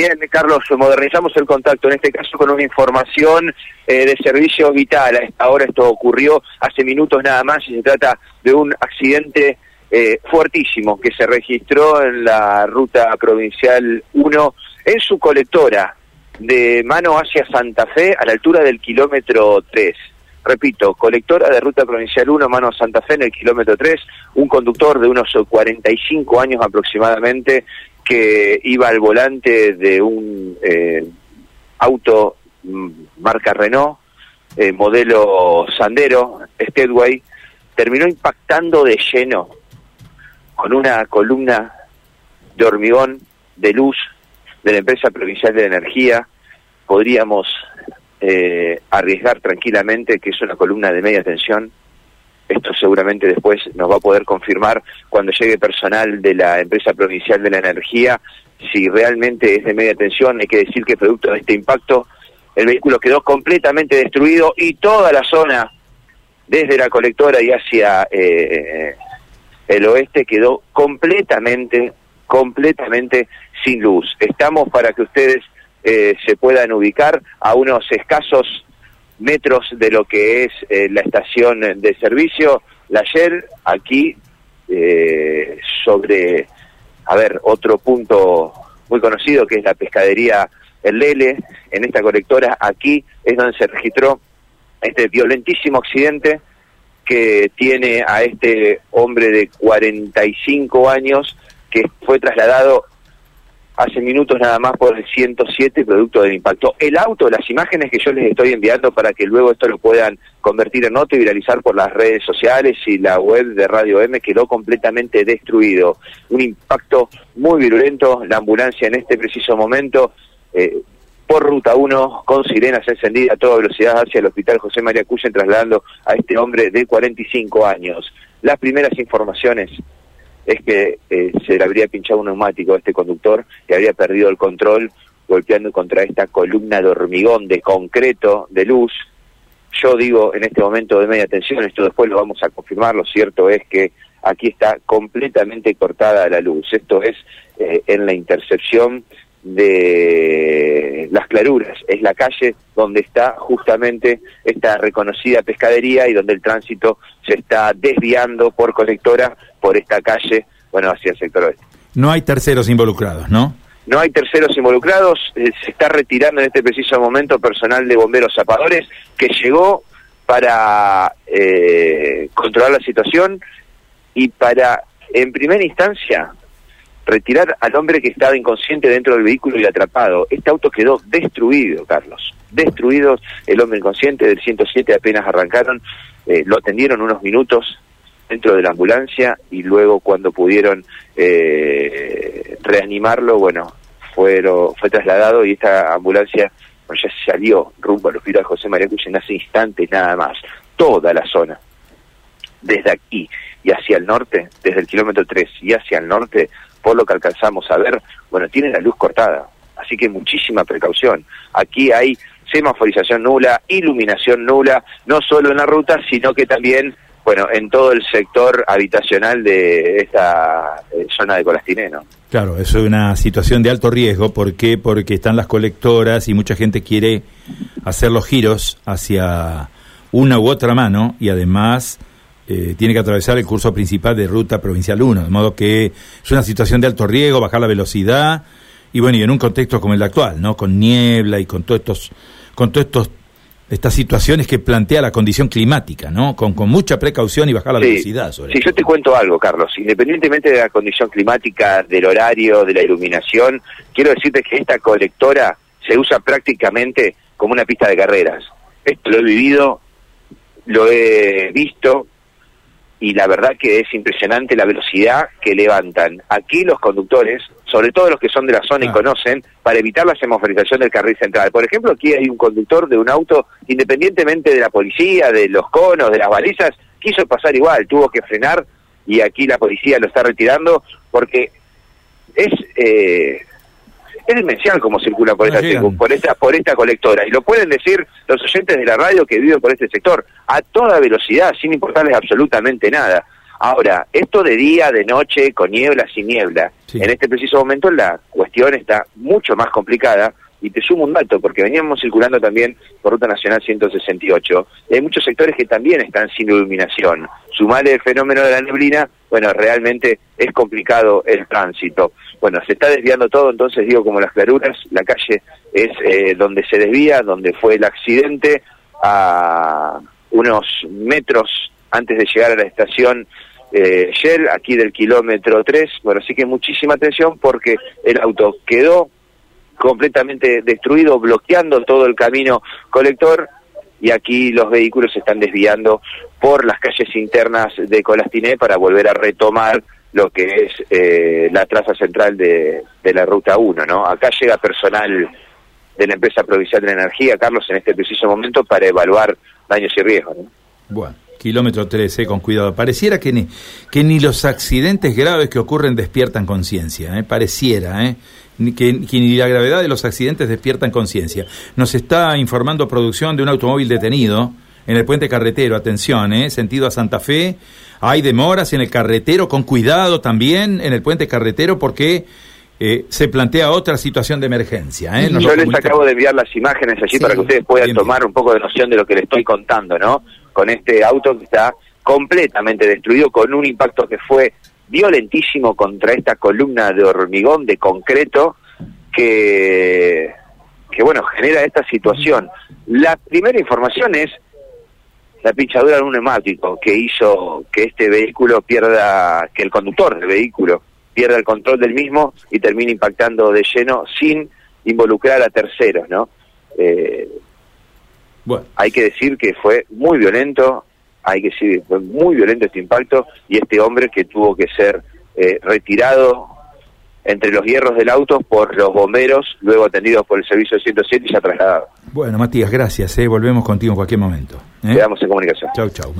Bien, Carlos, modernizamos el contacto, en este caso con una información eh, de servicio vital. Ahora esto ocurrió hace minutos nada más y se trata de un accidente eh, fuertísimo que se registró en la ruta provincial 1 en su colectora de mano hacia Santa Fe a la altura del kilómetro 3. Repito, colectora de ruta provincial 1, mano Santa Fe en el kilómetro 3, un conductor de unos 45 años aproximadamente que iba al volante de un eh, auto mm, marca Renault, eh, modelo Sandero, Steadway, terminó impactando de lleno con una columna de hormigón de luz de la empresa provincial de energía. Podríamos eh, arriesgar tranquilamente que es una columna de media tensión esto seguramente después nos va a poder confirmar cuando llegue personal de la empresa provincial de la energía si realmente es de media tensión. Hay que decir que producto de este impacto el vehículo quedó completamente destruido y toda la zona desde la colectora y hacia eh, el oeste quedó completamente, completamente sin luz. Estamos para que ustedes eh, se puedan ubicar a unos escasos metros de lo que es eh, la estación de servicio. La ayer aquí eh, sobre, a ver, otro punto muy conocido que es la pescadería El Lele, en esta colectora, aquí es donde se registró este violentísimo accidente que tiene a este hombre de 45 años que fue trasladado hace minutos nada más por el 107 producto del impacto. El auto, las imágenes que yo les estoy enviando para que luego esto lo puedan convertir en nota y viralizar por las redes sociales y la web de Radio M quedó completamente destruido. Un impacto muy virulento, la ambulancia en este preciso momento eh, por ruta 1 con sirenas encendidas a toda velocidad hacia el hospital José María Cuyen trasladando a este hombre de 45 años. Las primeras informaciones es que eh, se le habría pinchado un neumático a este conductor y habría perdido el control golpeando contra esta columna de hormigón, de concreto, de luz. Yo digo en este momento de media tensión, esto después lo vamos a confirmar, lo cierto es que aquí está completamente cortada la luz. Esto es eh, en la intercepción de las claruras, es la calle donde está justamente esta reconocida pescadería y donde el tránsito se está desviando por colectora por esta calle, bueno, hacia el sector oeste. No hay terceros involucrados, ¿no? No hay terceros involucrados, eh, se está retirando en este preciso momento personal de bomberos zapadores que llegó para eh, controlar la situación y para, en primera instancia, retirar al hombre que estaba inconsciente dentro del vehículo y atrapado. Este auto quedó destruido, Carlos. Destruido el hombre inconsciente del 107 apenas arrancaron, eh, lo atendieron unos minutos dentro de la ambulancia y luego cuando pudieron eh, reanimarlo, bueno, fueron, fue trasladado y esta ambulancia ya salió rumbo al hospital José María en hace instantes nada más. Toda la zona, desde aquí y hacia el norte, desde el kilómetro 3 y hacia el norte, por lo que alcanzamos a ver, bueno, tiene la luz cortada, así que muchísima precaución. Aquí hay semaforización nula, iluminación nula, no solo en la ruta, sino que también, bueno, en todo el sector habitacional de esta eh, zona de Colastiné, Claro, es una situación de alto riesgo. ¿Por qué? Porque están las colectoras y mucha gente quiere hacer los giros hacia una u otra mano y además eh, tiene que atravesar el curso principal de ruta provincial 1, de modo que es una situación de alto riesgo, bajar la velocidad y bueno, y en un contexto como el actual, ¿no? Con niebla y con todos estos con todos estos estas situaciones que plantea la condición climática, ¿no? Con, con mucha precaución y bajar la velocidad. Sobre sí, yo te cuento algo, Carlos. Independientemente de la condición climática, del horario, de la iluminación, quiero decirte que esta colectora se usa prácticamente como una pista de carreras. Esto lo he vivido, lo he visto, y la verdad que es impresionante la velocidad que levantan. Aquí los conductores, sobre todo los que son de la zona y conocen, para evitar la semaforización del carril central. Por ejemplo, aquí hay un conductor de un auto, independientemente de la policía, de los conos, de las balizas, quiso pasar igual, tuvo que frenar y aquí la policía lo está retirando porque es eh, es demencial como circula por esta, por esta por esta colectora. Y lo pueden decir los oyentes de la radio que viven por este sector a toda velocidad sin importarles absolutamente nada Ahora, esto de día, de noche, con niebla, sin niebla, Sí. en este preciso momento la cuestión está mucho más complicada y te sumo un dato, porque veníamos circulando también por Ruta Nacional 168. y Hay muchos sectores que también están sin iluminación. Sumale el fenómeno de la neblina, bueno, realmente es complicado el tránsito. Bueno, se está desviando todo, entonces digo, como las claruras, la calle es eh, donde se desvía, donde fue el accidente, a unos metros antes de llegar a la estación eh, Shell, aquí del kilómetro 3. Bueno, así que muchísima atención porque el auto quedó completamente destruido, bloqueando todo el camino colector y aquí los vehículos se están desviando por las calles internas de Colastiné para volver a retomar lo que es eh, la traza central de, la Ruta 1, ¿no? Acá llega personal de la empresa provincial de energía, Carlos, en este preciso momento para evaluar daños y riesgos, ¿no? Bueno, kilómetro 13, con cuidado. Pareciera que ni, que ni los accidentes graves que ocurren despiertan conciencia, ¿eh? pareciera, ¿eh? Que, que ni la gravedad de los accidentes despiertan conciencia. Nos está informando producción de un automóvil detenido en el puente carretero, atención, ¿eh? sentido a Santa Fe. Hay demoras en el carretero, con cuidado también en el puente carretero porque eh, se plantea otra situación de emergencia. ¿eh? Yo les acabo de enviar las imágenes allí Sí, para que ustedes puedan bien, tomar un poco de noción de lo que les estoy contando, ¿no? Con este auto que está completamente destruido, con un impacto que fue violentísimo contra esta columna de hormigón, de concreto, que, que bueno, genera esta situación. La primera información es la pinchadura de un neumático que hizo que este vehículo pierda, que el conductor del vehículo pierda el control del mismo y termine impactando de lleno sin involucrar a terceros, ¿no? Eh, Bueno, hay que decir que fue muy violento, hay que decir que fue muy violento este impacto y este hombre que tuvo que ser eh, retirado entre los hierros del auto por los bomberos, luego atendidos por el servicio de 107 y ya trasladado. bueno, Matías, gracias. ¿eh? Volvemos contigo en cualquier momento. ¿eh? Quedamos en comunicación. Chau, chau.